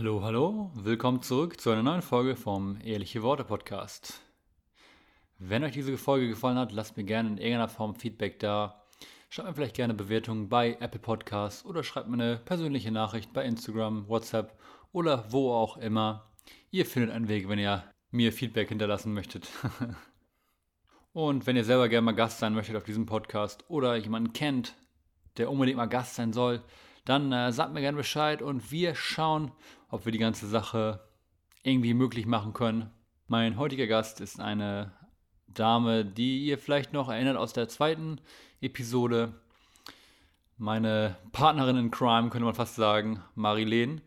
Hallo, hallo, willkommen zurück zu einer neuen Folge vom Ehrliche Worte Podcast. Wenn euch diese Folge gefallen hat, lasst mir gerne in irgendeiner Form Feedback da. Schreibt mir vielleicht gerne Bewertungen bei Apple Podcasts oder schreibt mir eine persönliche Nachricht bei Instagram, WhatsApp oder wo auch immer. Ihr findet einen Weg, wenn ihr mir Feedback hinterlassen möchtet. Und wenn ihr selber gerne mal Gast sein möchtet auf diesem Podcast oder jemanden kennt, der unbedingt mal Gast sein soll, dann äh, sagt mir gerne Bescheid und wir schauen, ob wir die ganze Sache irgendwie möglich machen können. Mein heutiger Gast ist eine Dame, die ihr vielleicht noch erinnert aus der zweiten Episode. Meine Partnerin in Crime, könnte man fast sagen, Marilene.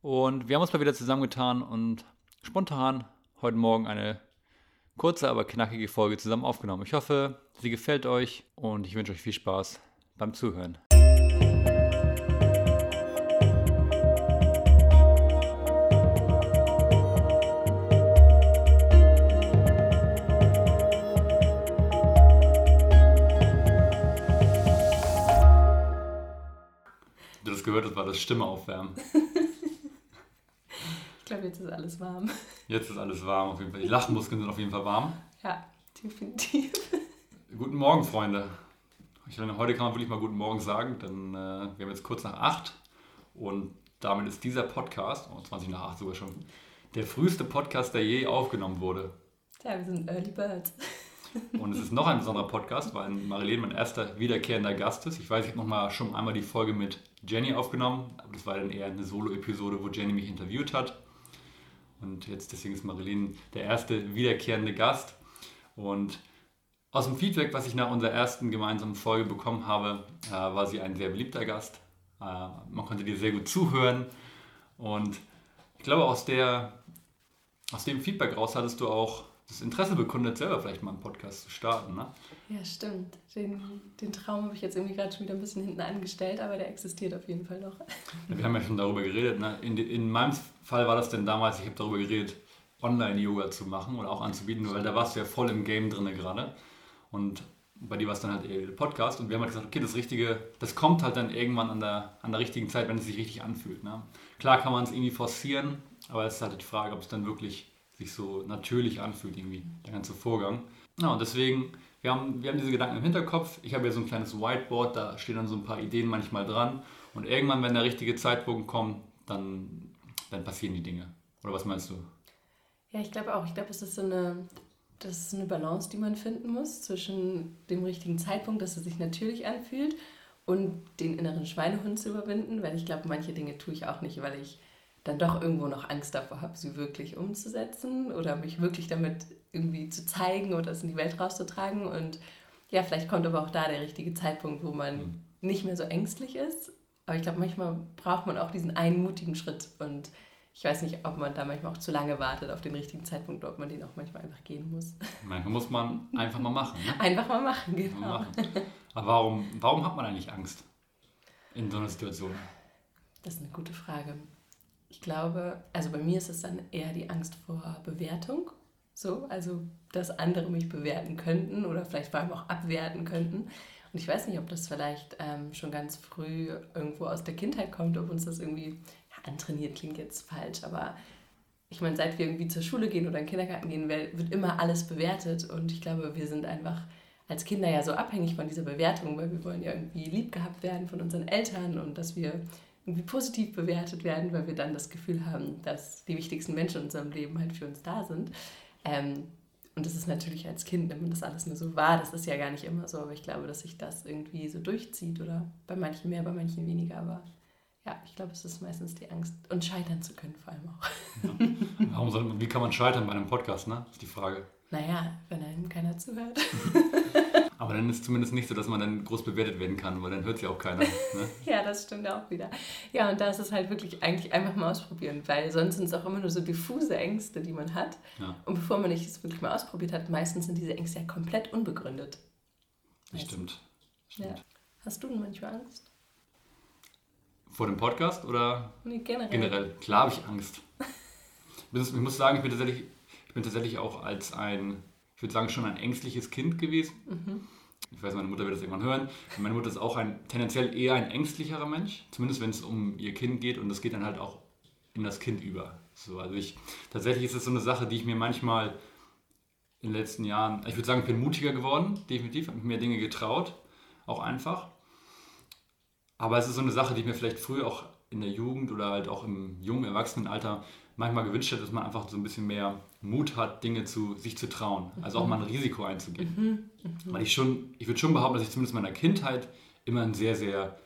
Und wir haben uns mal wieder zusammengetan und spontan heute Morgen eine kurze, aber knackige Folge zusammen aufgenommen. Ich hoffe, sie gefällt euch und ich wünsche euch viel Spaß beim Zuhören. Das Stimme aufwärmen. ich glaube, jetzt ist alles warm. Jetzt ist alles warm auf jeden Fall. Die Lachmuskeln sind auf jeden Fall warm. Ja, definitiv. Guten Morgen, Freunde. Ich meine, heute kann man wirklich mal guten Morgen sagen, denn äh, wir haben jetzt kurz nach acht und damit ist dieser Podcast, oh, 20 nach acht sogar schon, der früheste Podcast, der je aufgenommen wurde. Ja, wir sind Early Birds. Und es ist noch ein besonderer Podcast, weil Marilene mein erster wiederkehrender Gast ist. Ich weiß, ich habe noch mal schon einmal die Folge mit Jenny aufgenommen, aber das war dann eher eine Solo-Episode, wo Jenny mich interviewt hat. Und jetzt deswegen ist Marilene der erste wiederkehrende Gast. Und aus dem Feedback, was ich nach unserer ersten gemeinsamen Folge bekommen habe, äh, war sie ein sehr beliebter Gast. Äh, man konnte dir sehr gut zuhören. Und ich glaube, aus, der, aus dem Feedback raus hattest du auch das Interesse bekundet, selber vielleicht mal einen Podcast zu starten. Ne? Ja, stimmt. Den, den Traum habe ich jetzt irgendwie gerade schon wieder ein bisschen hinten angestellt, aber der existiert auf jeden Fall noch. Ja, wir haben ja schon darüber geredet. Ne? In, in meinem Fall war das denn damals, ich habe darüber geredet, Online-Yoga zu machen oder auch anzubieten, weil da warst du ja voll im Game drin gerade. Und bei dir war es dann halt eher der Podcast und wir haben halt gesagt, okay, das Richtige, das kommt halt dann irgendwann an der, an der richtigen Zeit, wenn es sich richtig anfühlt. Ne? Klar kann man es irgendwie forcieren, aber es ist halt die Frage, ob es dann wirklich sich so natürlich anfühlt, irgendwie, der ganze Vorgang. Ja, und deswegen, wir haben, wir haben diese Gedanken im Hinterkopf. Ich habe ja so ein kleines Whiteboard, da stehen dann so ein paar Ideen manchmal dran. Und irgendwann, wenn der richtige Zeitpunkt kommt, dann, dann passieren die Dinge. Oder was meinst du? Ja, ich glaube auch. Ich glaube, es ist so eine, das ist eine Balance, die man finden muss zwischen dem richtigen Zeitpunkt, dass es sich natürlich anfühlt und den inneren Schweinehund zu überwinden, weil ich glaube, manche Dinge tue ich auch nicht, weil ich dann doch irgendwo noch Angst davor habe, sie wirklich umzusetzen oder mich wirklich damit irgendwie zu zeigen oder es in die Welt rauszutragen. Und ja, vielleicht kommt aber auch da der richtige Zeitpunkt, wo man mhm. nicht mehr so ängstlich ist. Aber ich glaube, manchmal braucht man auch diesen einen mutigen Schritt. Und ich weiß nicht, ob man da manchmal auch zu lange wartet auf den richtigen Zeitpunkt, oder ob man den auch manchmal einfach gehen muss. Manchmal muss man einfach mal machen. Ne? Einfach mal machen, genau. Mal machen. Aber warum, warum hat man eigentlich Angst in so einer Situation? Das ist eine gute Frage ich glaube, also bei mir ist es dann eher die Angst vor Bewertung. So, also dass andere mich bewerten könnten oder vielleicht vor allem auch abwerten könnten. Und ich weiß nicht, ob das vielleicht ähm, schon ganz früh irgendwo aus der Kindheit kommt, ob uns das irgendwie ja, antrainiert klingt jetzt falsch, aber ich meine, seit wir irgendwie zur Schule gehen oder in den Kindergarten gehen, wird immer alles bewertet und ich glaube, wir sind einfach als Kinder ja so abhängig von dieser Bewertung, weil wir wollen ja irgendwie lieb gehabt werden von unseren Eltern und dass wir irgendwie positiv bewertet werden, weil wir dann das Gefühl haben, dass die wichtigsten Menschen in unserem Leben halt für uns da sind. Ähm, und das ist natürlich als Kind, wenn man das alles nur so wahr, das ist ja gar nicht immer so, aber ich glaube, dass sich das irgendwie so durchzieht oder bei manchen mehr, bei manchen weniger, aber ja, ich glaube, es ist meistens die Angst und scheitern zu können vor allem auch. Ja. Warum soll, wie kann man scheitern bei einem Podcast, ne? Ist die Frage. Naja, wenn einem keiner zuhört. Aber dann ist es zumindest nicht so, dass man dann groß bewertet werden kann, weil dann hört ja auch keiner. Ne? ja, das stimmt auch wieder. Ja, und da ist es halt wirklich eigentlich einfach mal ausprobieren, weil sonst sind es auch immer nur so diffuse Ängste, die man hat. Ja. Und bevor man nicht es wirklich mal ausprobiert hat, meistens sind diese Ängste ja komplett unbegründet. Das stimmt. stimmt. Ja. Hast du denn manchmal Angst? Vor dem Podcast oder nee, generell? Generell. Klar habe ich Angst. ich muss sagen, ich bin tatsächlich, ich bin tatsächlich auch als ein ich würde sagen, schon ein ängstliches Kind gewesen. Mhm. Ich weiß, meine Mutter wird das irgendwann hören. Meine Mutter ist auch ein tendenziell eher ein ängstlicherer Mensch, zumindest wenn es um ihr Kind geht und das geht dann halt auch in das Kind über. So, also ich, tatsächlich ist es so eine Sache, die ich mir manchmal in den letzten Jahren, ich würde sagen, ich bin mutiger geworden, definitiv, habe mir mehr Dinge getraut, auch einfach. Aber es ist so eine Sache, die ich mir vielleicht früher auch in der Jugend oder halt auch im jungen Erwachsenenalter manchmal gewünscht hätte, dass man einfach so ein bisschen mehr Mut hat, Dinge zu sich zu trauen. Also auch mal ein Risiko einzugehen. Mhm. Mhm. Weil ich schon, ich würde schon behaupten, dass ich zumindest in meiner Kindheit immer ein sehr, sehr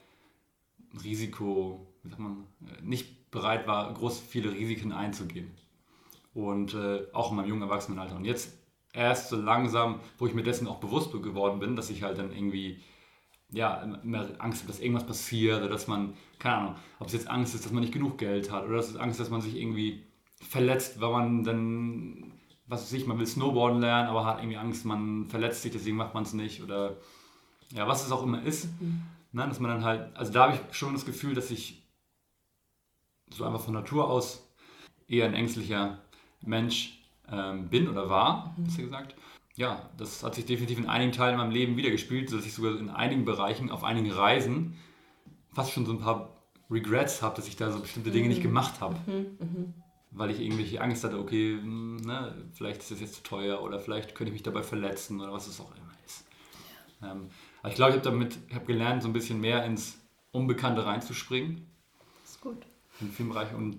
Risiko, wie sagt man, nicht bereit war, groß viele Risiken einzugehen. Und äh, auch in meinem jungen Erwachsenenalter. Und jetzt erst so langsam, wo ich mir dessen auch bewusst geworden bin, dass ich halt dann irgendwie ja, immer Angst habe, dass irgendwas passiert oder dass man, keine Ahnung, ob es jetzt Angst ist, dass man nicht genug Geld hat oder dass es Angst, dass man sich irgendwie verletzt, weil man dann, was weiß ich, man will Snowboarden lernen, aber hat irgendwie Angst, man verletzt sich, deswegen macht man es nicht oder ja, was es auch immer ist. Mhm. Ne, dass man dann halt, also da habe ich schon das Gefühl, dass ich so einfach von Natur aus eher ein ängstlicher Mensch ähm, bin oder war, mhm. besser gesagt. Ja, das hat sich definitiv in einigen Teilen in meinem Leben wiedergespielt, dass ich sogar in einigen Bereichen, auf einigen Reisen fast schon so ein paar Regrets habe, dass ich da so bestimmte Dinge mhm. nicht gemacht habe. Mhm. Mhm. Weil ich irgendwelche Angst hatte, okay, hm, ne, vielleicht ist das jetzt zu teuer oder vielleicht könnte ich mich dabei verletzen oder was es auch immer ist. Ja. Ähm, aber ich glaube, ich habe damit hab gelernt, so ein bisschen mehr ins Unbekannte reinzuspringen. Das ist gut. In vielen Bereichen. Und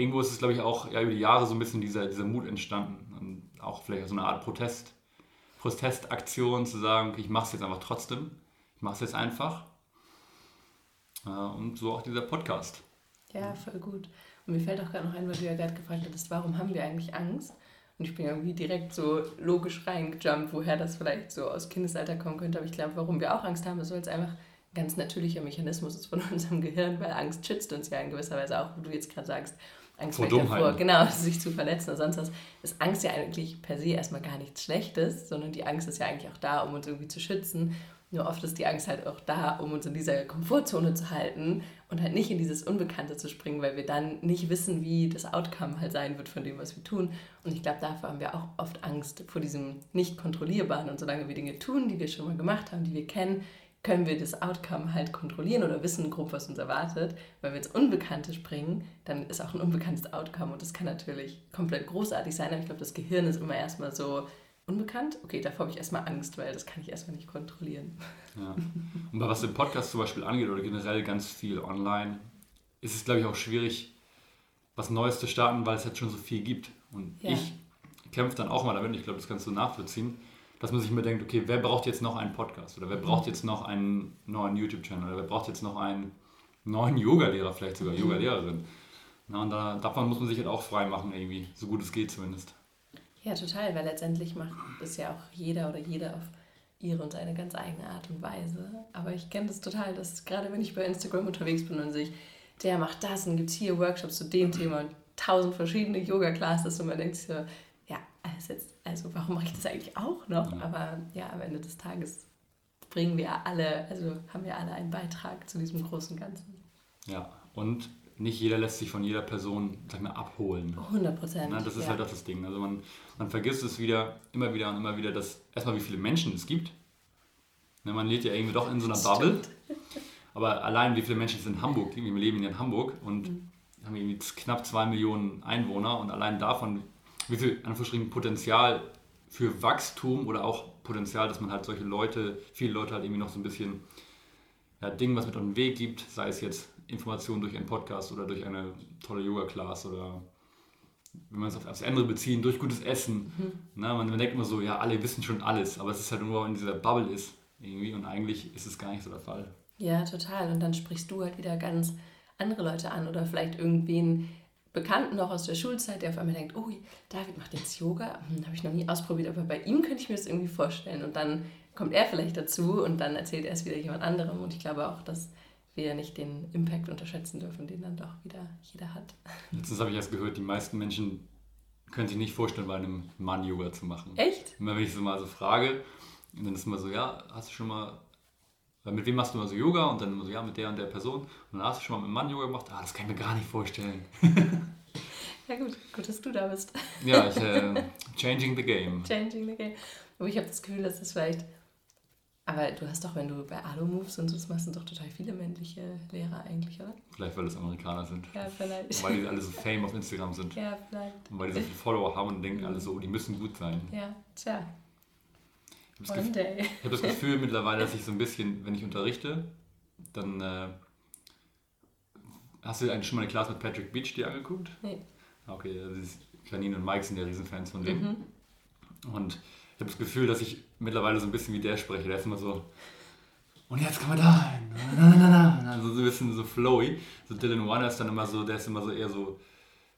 irgendwo ist es, glaube ich, auch ja, über die Jahre so ein bisschen dieser, dieser Mut entstanden. Und auch vielleicht so eine Art Protest, Protestaktion zu sagen, okay, ich mache es jetzt einfach trotzdem. Ich mache es jetzt einfach. Und so auch dieser Podcast. Ja, voll gut. Und mir fällt auch gerade noch ein, weil du ja gerade gefragt hattest, warum haben wir eigentlich Angst? Und ich bin irgendwie direkt so logisch reingejumpt, woher das vielleicht so aus Kindesalter kommen könnte. Aber ich glaube, warum wir auch Angst haben, ist, weil es einfach ein ganz natürlicher Mechanismus ist von unserem Gehirn, weil Angst schützt uns ja in gewisser Weise auch, wo du jetzt gerade sagst, Angst vor davor, genau, sich zu verletzen oder sonst was, ist Angst ja eigentlich per se erstmal gar nichts Schlechtes, sondern die Angst ist ja eigentlich auch da, um uns irgendwie zu schützen. Nur oft ist die Angst halt auch da, um uns in dieser Komfortzone zu halten und halt nicht in dieses Unbekannte zu springen, weil wir dann nicht wissen, wie das Outcome halt sein wird von dem, was wir tun. Und ich glaube, dafür haben wir auch oft Angst vor diesem nicht kontrollierbaren. Und solange wir Dinge tun, die wir schon mal gemacht haben, die wir kennen, können wir das Outcome halt kontrollieren oder wissen grob, was uns erwartet. Weil wir ins Unbekannte springen, dann ist auch ein unbekanntes Outcome und das kann natürlich komplett großartig sein, aber ich glaube, das Gehirn ist immer erstmal so unbekannt. Okay, davor habe ich erstmal Angst, weil das kann ich erstmal nicht kontrollieren. Ja. Und was den Podcast zum Beispiel angeht oder generell ganz viel online, ist es, glaube ich, auch schwierig, was Neues zu starten, weil es halt schon so viel gibt. Und ja. ich kämpfe dann auch mal damit, ich glaube, das kannst du nachvollziehen dass man sich immer denkt, okay, wer braucht jetzt noch einen Podcast oder wer braucht jetzt noch einen neuen YouTube-Channel oder wer braucht jetzt noch einen neuen Yoga-Lehrer, vielleicht sogar mhm. Yoga-Lehrerin. Na, und da, davon muss man sich halt auch frei machen, irgendwie, so gut es geht zumindest. Ja, total, weil letztendlich macht das ja auch jeder oder jeder auf ihre und seine ganz eigene Art und Weise. Aber ich kenne das total, dass gerade wenn ich bei Instagram unterwegs bin und sehe, der macht das und gibt hier Workshops zu dem Thema und tausend verschiedene Yoga-Classes und man denkt sich so, jetzt also warum mache ich das eigentlich auch noch? Ja. Aber ja, am Ende des Tages bringen wir alle, also haben wir alle einen Beitrag zu diesem großen Ganzen. Ja, und nicht jeder lässt sich von jeder Person, sag mal, abholen. 100 Prozent. Das ist ja. halt auch das Ding. Also man, man vergisst es wieder, immer wieder und immer wieder, dass erstmal wie viele Menschen es gibt. Ne, man lebt ja irgendwie doch in so einer Bubble. Aber allein wie viele Menschen es in Hamburg gibt, wir leben ja in Hamburg und mhm. haben irgendwie knapp zwei Millionen Einwohner und allein davon wie viel Anführungsstrichen Potenzial für Wachstum oder auch Potenzial, dass man halt solche Leute, viele Leute halt irgendwie noch so ein bisschen ja, Dinge, was mit auf den Weg gibt, sei es jetzt Informationen durch einen Podcast oder durch eine tolle Yoga-Class oder wenn man es auf das andere beziehen, durch gutes Essen. Mhm. Na, man, man denkt immer so, ja, alle wissen schon alles, aber es ist halt nur, wenn dieser Bubble ist irgendwie und eigentlich ist es gar nicht so der Fall. Ja, total. Und dann sprichst du halt wieder ganz andere Leute an oder vielleicht irgendwen, Bekannten noch aus der Schulzeit, der auf einmal denkt, oh, David macht jetzt Yoga, hm, habe ich noch nie ausprobiert, aber bei ihm könnte ich mir das irgendwie vorstellen. Und dann kommt er vielleicht dazu und dann erzählt er es wieder jemand anderem. Und ich glaube auch, dass wir nicht den Impact unterschätzen dürfen, den dann doch wieder jeder hat. Letztens habe ich erst gehört, die meisten Menschen können sich nicht vorstellen, bei einem Mann Yoga zu machen. Echt? Immer wenn ich so mal so frage, und dann ist immer so, ja, hast du schon mal mit wem machst du immer so Yoga? Und dann immer so, ja, mit der und der Person. Und dann hast du schon mal mit einem Mann Yoga gemacht? Ah, das kann ich mir gar nicht vorstellen. ja gut, gut, dass du da bist. ja, ich, äh, changing the game. Changing the game. Aber ich habe das Gefühl, dass das vielleicht Aber du hast doch, wenn du bei Alu Moves und so das machst, sind doch total viele männliche Lehrer eigentlich, oder? Vielleicht, weil das Amerikaner sind. Ja, vielleicht. Und weil die alle so Fame auf Instagram sind. Ja, vielleicht. Und weil die so viele Follower haben und denken alle so, oh, die müssen gut sein. Ja, tja. Ich habe das, Gefühl- ich hab das Gefühl mittlerweile, dass ich so ein bisschen, wenn ich unterrichte, dann äh, hast du eigentlich schon mal eine Klasse mit Patrick Beach dir angeguckt? Nee. Okay, also Janine und Mike sind ja Riesenfans von dem. Mhm. Und ich habe das Gefühl, dass ich mittlerweile so ein bisschen wie der spreche. Der ist immer so, und jetzt kommen wir da hin. Na, na, na, na. Also so ein bisschen so flowy. So Dylan Warner ist dann immer so, der ist immer so eher so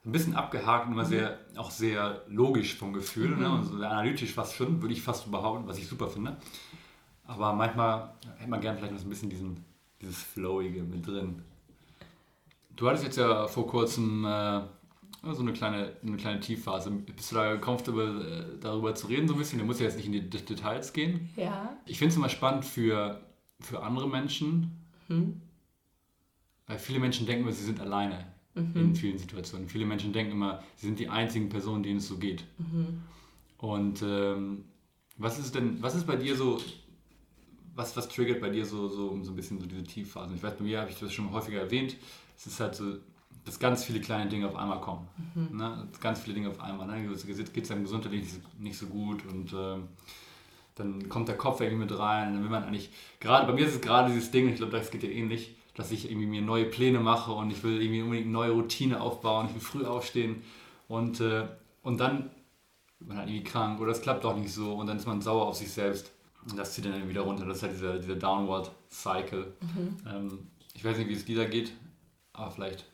ein bisschen abgehakt und immer sehr, auch sehr logisch vom Gefühl. Ne? Und so sehr analytisch fast schon, würde ich fast behaupten, was ich super finde. Aber manchmal hätte man gern vielleicht noch so ein bisschen diesen, dieses Flowige mit drin. Du hattest jetzt ja vor kurzem äh, so eine kleine, eine kleine Tiefphase. Bist du da comfortable, äh, darüber zu reden so ein bisschen? Du musst ja jetzt nicht in die Details gehen. Ja. Ich finde es immer spannend für, für andere Menschen, Hm. weil viele Menschen denken immer, sie sind alleine in vielen Situationen. Viele Menschen denken immer, sie sind die einzigen Personen, denen es so geht. Und ähm, was ist denn, was ist bei dir so, was, was triggert bei dir so, so, so ein bisschen so diese Tiefphasen? Ich weiß, bei mir habe ich das schon häufiger erwähnt. Es ist halt so, dass ganz viele kleine Dinge auf einmal kommen. Ne? Ganz viele Dinge auf einmal. Ne? Jetzt geht es einem gesundheitlich nicht so, gut und ähm, dann kommt der Kopf irgendwie mit rein und dann will man eigentlich, gerade bei mir ist es gerade dieses Ding, ich glaube, das geht dir ähnlich, dass ich irgendwie mir neue Pläne mache und ich will irgendwie unbedingt eine neue Routine aufbauen, ich will früh aufstehen und, äh, und dann wird man halt irgendwie krank oder es klappt doch nicht so und dann ist man sauer auf sich selbst und das zieht dann wieder runter. Das ist halt dieser, dieser Downward Cycle. Ähm, ich weiß nicht, wie es dir da geht, aber vielleicht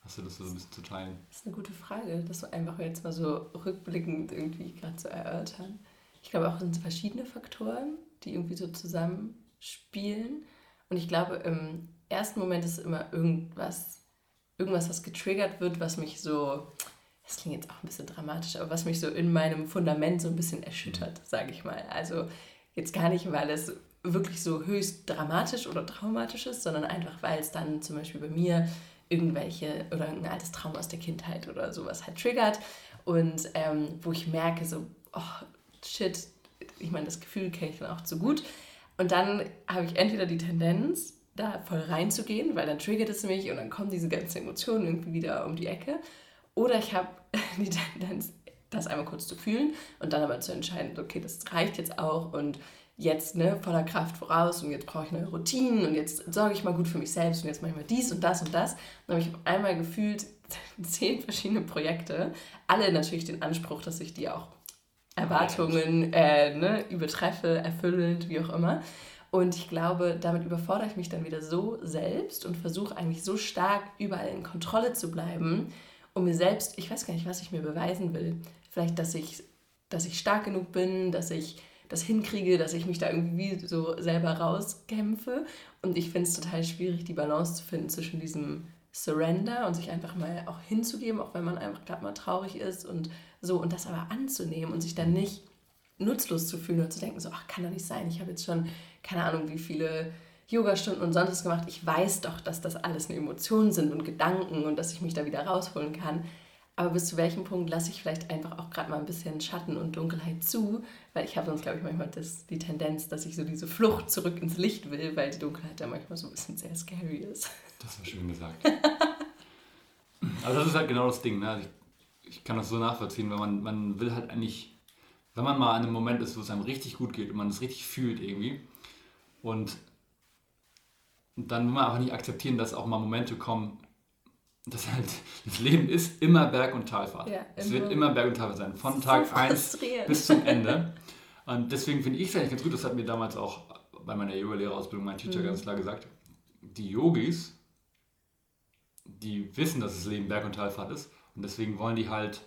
hast du das so ein bisschen zu teilen. Das ist eine gute Frage, das so einfach jetzt mal so rückblickend irgendwie gerade zu erörtern. Ich glaube auch, es sind verschiedene Faktoren, die irgendwie so zusammenspielen. Und ich glaube, im ersten Moment ist immer irgendwas, irgendwas, was getriggert wird, was mich so, das klingt jetzt auch ein bisschen dramatisch, aber was mich so in meinem Fundament so ein bisschen erschüttert, sage ich mal. Also jetzt gar nicht, weil es wirklich so höchst dramatisch oder traumatisch ist, sondern einfach, weil es dann zum Beispiel bei mir irgendwelche oder ein altes Trauma aus der Kindheit oder sowas halt triggert. Und ähm, wo ich merke so, oh shit, ich meine, das Gefühl kenne ich dann auch zu gut. Und dann habe ich entweder die Tendenz, da voll reinzugehen, weil dann triggert es mich und dann kommen diese ganzen Emotionen irgendwie wieder um die Ecke oder ich habe die Tendenz, das einmal kurz zu fühlen und dann aber zu entscheiden, okay, das reicht jetzt auch und jetzt ne, voller Kraft voraus und jetzt brauche ich neue Routinen und jetzt sorge ich mal gut für mich selbst und jetzt mache ich mal dies und das und das. Dann habe ich auf einmal gefühlt zehn verschiedene Projekte, alle natürlich den Anspruch, dass ich die auch Erwartungen äh, ne, übertreffe, erfüllend, wie auch immer. Und ich glaube, damit überfordere ich mich dann wieder so selbst und versuche eigentlich so stark überall in Kontrolle zu bleiben, um mir selbst, ich weiß gar nicht, was ich mir beweisen will. Vielleicht, dass ich, dass ich stark genug bin, dass ich das hinkriege, dass ich mich da irgendwie so selber rauskämpfe. Und ich finde es total schwierig, die Balance zu finden zwischen diesem Surrender und sich einfach mal auch hinzugeben, auch wenn man einfach gerade mal traurig ist und so, und das aber anzunehmen und sich dann nicht nutzlos zu fühlen und zu denken, so, ach, kann doch nicht sein, ich habe jetzt schon, keine Ahnung, wie viele Yoga-Stunden und sonst was gemacht. Ich weiß doch, dass das alles eine Emotionen sind und Gedanken und dass ich mich da wieder rausholen kann. Aber bis zu welchem Punkt lasse ich vielleicht einfach auch gerade mal ein bisschen Schatten und Dunkelheit zu, weil ich habe sonst, glaube ich, manchmal das, die Tendenz, dass ich so diese Flucht zurück ins Licht will, weil die Dunkelheit ja manchmal so ein bisschen sehr scary ist. Das war schön gesagt. also das ist halt genau das Ding. Ne? Also ich, ich kann das so nachvollziehen, weil man, man will halt eigentlich, wenn man mal an einem Moment ist, wo es einem richtig gut geht und man es richtig fühlt irgendwie und dann will man einfach nicht akzeptieren, dass auch mal Momente kommen, dass halt das Leben ist immer Berg- und Talfahrt. Ja, es wird immer Berg- und Talfahrt sein, von Tag so 1 frustrierend. bis zum Ende. Und deswegen finde ich es eigentlich ganz gut, das hat mir damals auch bei meiner Yoga-Lehrerausbildung mein Teacher Mhm. ganz klar gesagt, die Yogis, die wissen, dass das Leben Berg- und Talfahrt ist und deswegen wollen die halt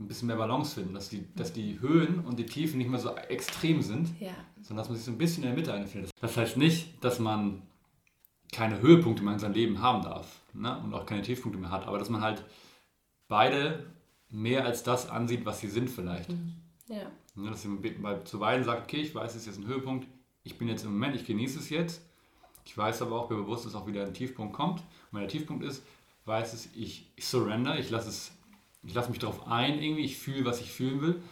ein bisschen mehr Balance finden, dass die, dass die Höhen und die Tiefen nicht mehr so extrem sind, Ja, sondern dass man sich so ein bisschen in der Mitte einfindet. Das heißt nicht, dass man keine Höhepunkte mehr in seinem Leben haben darf ne? und auch keine Tiefpunkte mehr hat, aber dass man halt beide mehr als das ansieht, was sie sind vielleicht. ja, Ne, dass man bei, zu beiden sagt, okay, ich weiß, es ist jetzt ein Höhepunkt, ich bin jetzt im Moment, ich genieße es jetzt. Ich weiß aber auch, mir bewusst, dass auch wieder ein Tiefpunkt kommt. Und wenn der Tiefpunkt ist, weiß es, ich, ich surrender, ich lasse es, ich lasse mich darauf ein irgendwie, ich fühle, was ich fühlen will.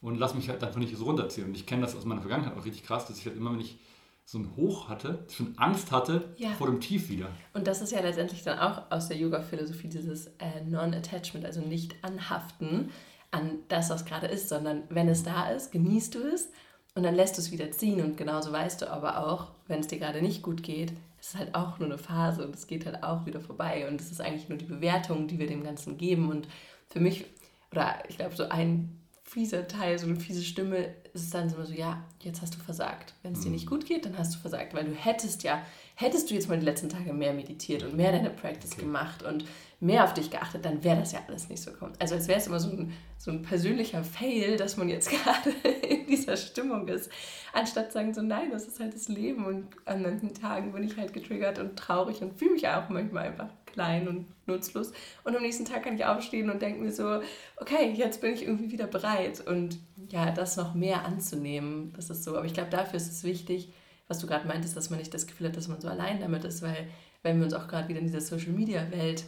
und lass mich halt einfach nicht so runterziehen. Und ich kenne das aus meiner Vergangenheit auch richtig krass, dass ich halt immer, wenn ich so ein Hoch hatte, schon Angst hatte ja. vor dem Tief wieder. Und das ist ja letztendlich dann auch aus der Yoga-Philosophie dieses äh, Non-Attachment, also nicht anhaften an das, was gerade ist, sondern wenn es da ist, genießt du es und dann lässt du es wieder ziehen und genauso weißt du aber auch, wenn es dir gerade nicht gut geht, es ist halt auch nur eine Phase und es geht halt auch wieder vorbei und es ist eigentlich nur die Bewertung, die wir dem Ganzen geben und für mich, oder ich glaube so ein fieser Teil, so eine fiese Stimme, ist es dann immer so, ja, jetzt hast du versagt. Wenn es dir nicht mhm. gut geht, dann hast du versagt, weil du hättest ja, hättest du jetzt mal die letzten Tage mehr meditiert und mehr deine Practice okay. gemacht und mehr auf dich geachtet, dann wäre das ja alles nicht so gekommen. Also als wäre es immer so ein, so ein persönlicher Fail, dass man jetzt gerade in dieser Stimmung ist, anstatt sagen so, nein, das ist halt das Leben und an manchen Tagen bin ich halt getriggert und traurig und fühle mich auch manchmal einfach klein und nutzlos. Und am nächsten Tag kann ich aufstehen und denke mir so, okay, jetzt bin ich irgendwie wieder bereit. Und ja, das noch mehr anzunehmen, das ist so. Aber ich glaube, dafür ist es wichtig, was du gerade meintest, dass man nicht das Gefühl hat, dass man so allein damit ist, weil wenn wir uns auch gerade wieder in dieser Social-Media-Welt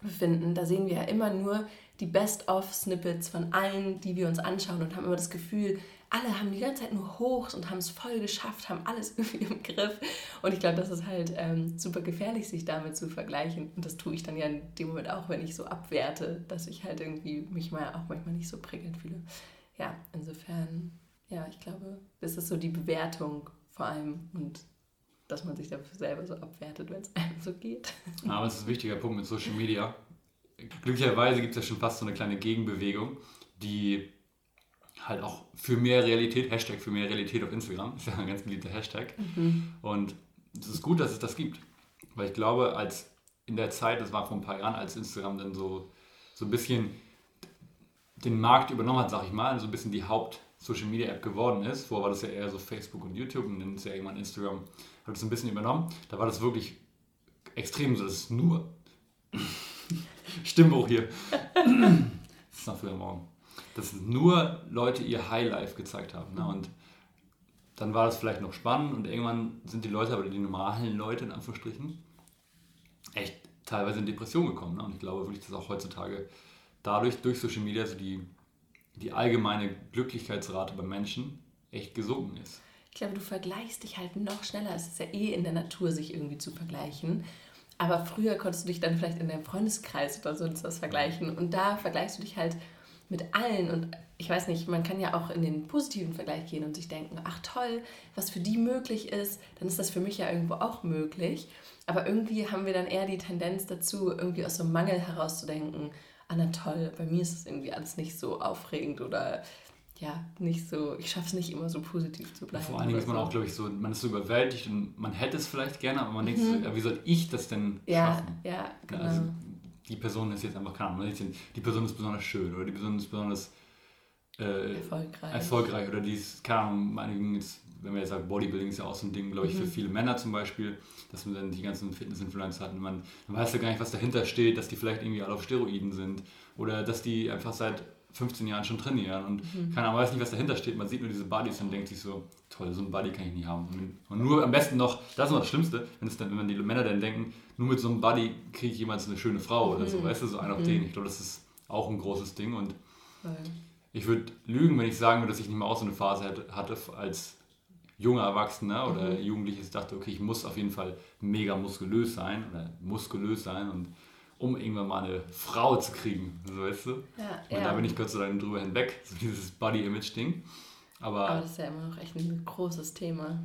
befinden, da sehen wir ja immer nur die Best-of-Snippets von allen, die wir uns anschauen und haben immer das Gefühl, alle haben die ganze Zeit nur Hochs und haben es voll geschafft, haben alles irgendwie im Griff. Und ich glaube, das ist halt ähm, super gefährlich, sich damit zu vergleichen. Und das tue ich dann ja in dem Moment auch, wenn ich so abwerte, dass ich halt irgendwie mich mal auch manchmal nicht so prickelnd fühle. Ja, insofern, ja, ich glaube, das ist so die Bewertung vor allem und dass man sich dafür selber so abwertet, wenn es einem so geht. Aber es ist ein wichtiger Punkt mit Social Media. Glücklicherweise gibt es ja schon fast so eine kleine Gegenbewegung, die halt auch für mehr Realität, Hashtag für mehr Realität auf Instagram, ist ja ein ganz beliebter Hashtag. Mhm. Und es ist gut, dass es das gibt. Weil ich glaube, als in der Zeit, das war vor ein paar Jahren, als Instagram dann so, so ein bisschen den Markt übernommen hat, sag ich mal, so ein bisschen die Haupt-Social-Media-App geworden ist. Vorher war das ja eher so Facebook und YouTube und dann ist ja irgendwann Instagram, hat es ein bisschen übernommen. Da war das wirklich extrem so, das ist nur Stimmbruch hier. das ist noch früher morgen dass nur Leute ihr Highlife gezeigt haben. Ne? Und dann war das vielleicht noch spannend und irgendwann sind die Leute, aber die normalen Leute in Anführungsstrichen, echt teilweise in Depression gekommen. Ne? Und ich glaube wirklich, dass auch heutzutage dadurch, durch Social Media, so die, die allgemeine Glücklichkeitsrate bei Menschen echt gesunken ist. Ich glaube, du vergleichst dich halt noch schneller. Es ist ja eh in der Natur, sich irgendwie zu vergleichen. Aber früher konntest du dich dann vielleicht in deinem Freundeskreis oder sonst was vergleichen. Und da vergleichst du dich halt mit allen. Und ich weiß nicht, man kann ja auch in den positiven Vergleich gehen und sich denken, ach toll, was für die möglich ist, dann ist das für mich ja irgendwo auch möglich. Aber irgendwie haben wir dann eher die Tendenz dazu, irgendwie aus so einem Mangel herauszudenken, ah na toll, bei mir ist es irgendwie alles nicht so aufregend oder ja, nicht so, ich schaffe es nicht immer so positiv zu bleiben. Vor allen Dingen ist man auch, glaube ich, so, man ist so überwältigt und man hätte es vielleicht gerne, aber man mhm. denkt so, ja, wie soll ich das denn ja, schaffen? Ja, genau. Also, die Person ist jetzt einfach, keine Ahnung, die Person ist besonders schön oder die Person ist besonders äh, erfolgreich. erfolgreich oder die ist, keine Ahnung, meinetwegen jetzt, wenn wir jetzt sagen, Bodybuilding ist ja auch so ein Ding, glaube ich, mhm. für viele Männer zum Beispiel, dass man dann die ganzen Fitness-Influencer hat und man, man weiß ja gar nicht, was dahinter steht, dass die vielleicht irgendwie alle auf Steroiden sind oder dass die einfach seit 15 Jahren schon trainieren und mhm. keiner weiß nicht, was dahinter steht. Man sieht nur diese Buddies und denkt sich so, toll, so ein Buddy kann ich nicht haben. Und nur am besten noch, das ist noch das Schlimmste, wenn, es dann, wenn die Männer dann denken, nur mit so einem Buddy kriege ich jemals eine schöne Frau oder so, mhm. weißt du, so ein auf mhm. den. Ich glaube, das ist auch ein großes Ding und Nein. ich würde lügen, wenn ich sagen würde, dass ich nicht mal auch so eine Phase hatte als junger Erwachsener oder mhm. Jugendliches dachte, okay, ich muss auf jeden Fall mega muskulös sein oder muskulös sein und um irgendwann mal eine Frau zu kriegen, so weißt du? Ja, und ja. da bin ich Gott sei Dank drüber hinweg, so dieses Body-Image-Ding. Aber, Aber das ist ja immer noch echt ein großes Thema.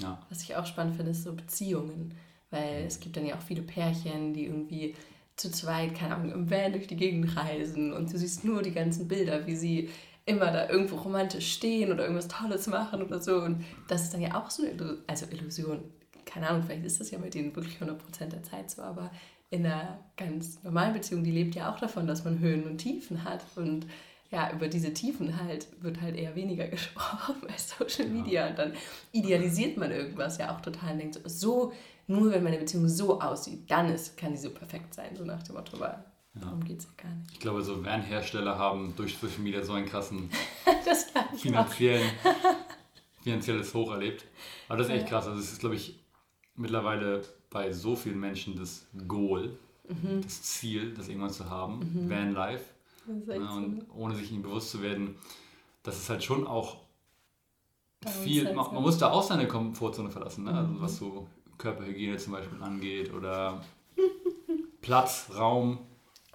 Ja. Was ich auch spannend finde, ist so Beziehungen. Weil mhm. es gibt dann ja auch viele Pärchen, die irgendwie zu zweit, keine Ahnung, im Van durch die Gegend reisen und du siehst nur die ganzen Bilder, wie sie immer da irgendwo romantisch stehen oder irgendwas Tolles machen oder so. Und das ist dann ja auch so eine Illusion, also Illusion. Keine Ahnung, vielleicht ist das ja mit denen wirklich 100% der Zeit so, aber in einer ganz normalen Beziehung, die lebt ja auch davon, dass man Höhen und Tiefen hat. Und ja, über diese Tiefen halt wird halt eher weniger gesprochen bei Social Media. Und dann idealisiert man irgendwas ja auch total und denkt so, nur wenn meine Beziehung so aussieht, dann ist, kann die so perfekt sein, so nach dem Motto, weil ja. darum geht es ja gar nicht. Ich glaube, so Van-Hersteller haben durch Social Media so einen krassen finanziellen, finanzielles Hoch erlebt. Aber das ist echt krass. Also es ist, glaube ich, mittlerweile bei so vielen Menschen das Goal, mhm. das Ziel, das irgendwann zu haben, mhm. Vanlife. Ja, und ohne sich ihnen bewusst zu werden, das ist halt schon auch viel, man, man, muss da auch seine Komfortzone verlassen, ne? also was so Körperhygiene zum Beispiel angeht oder Platz, Raum.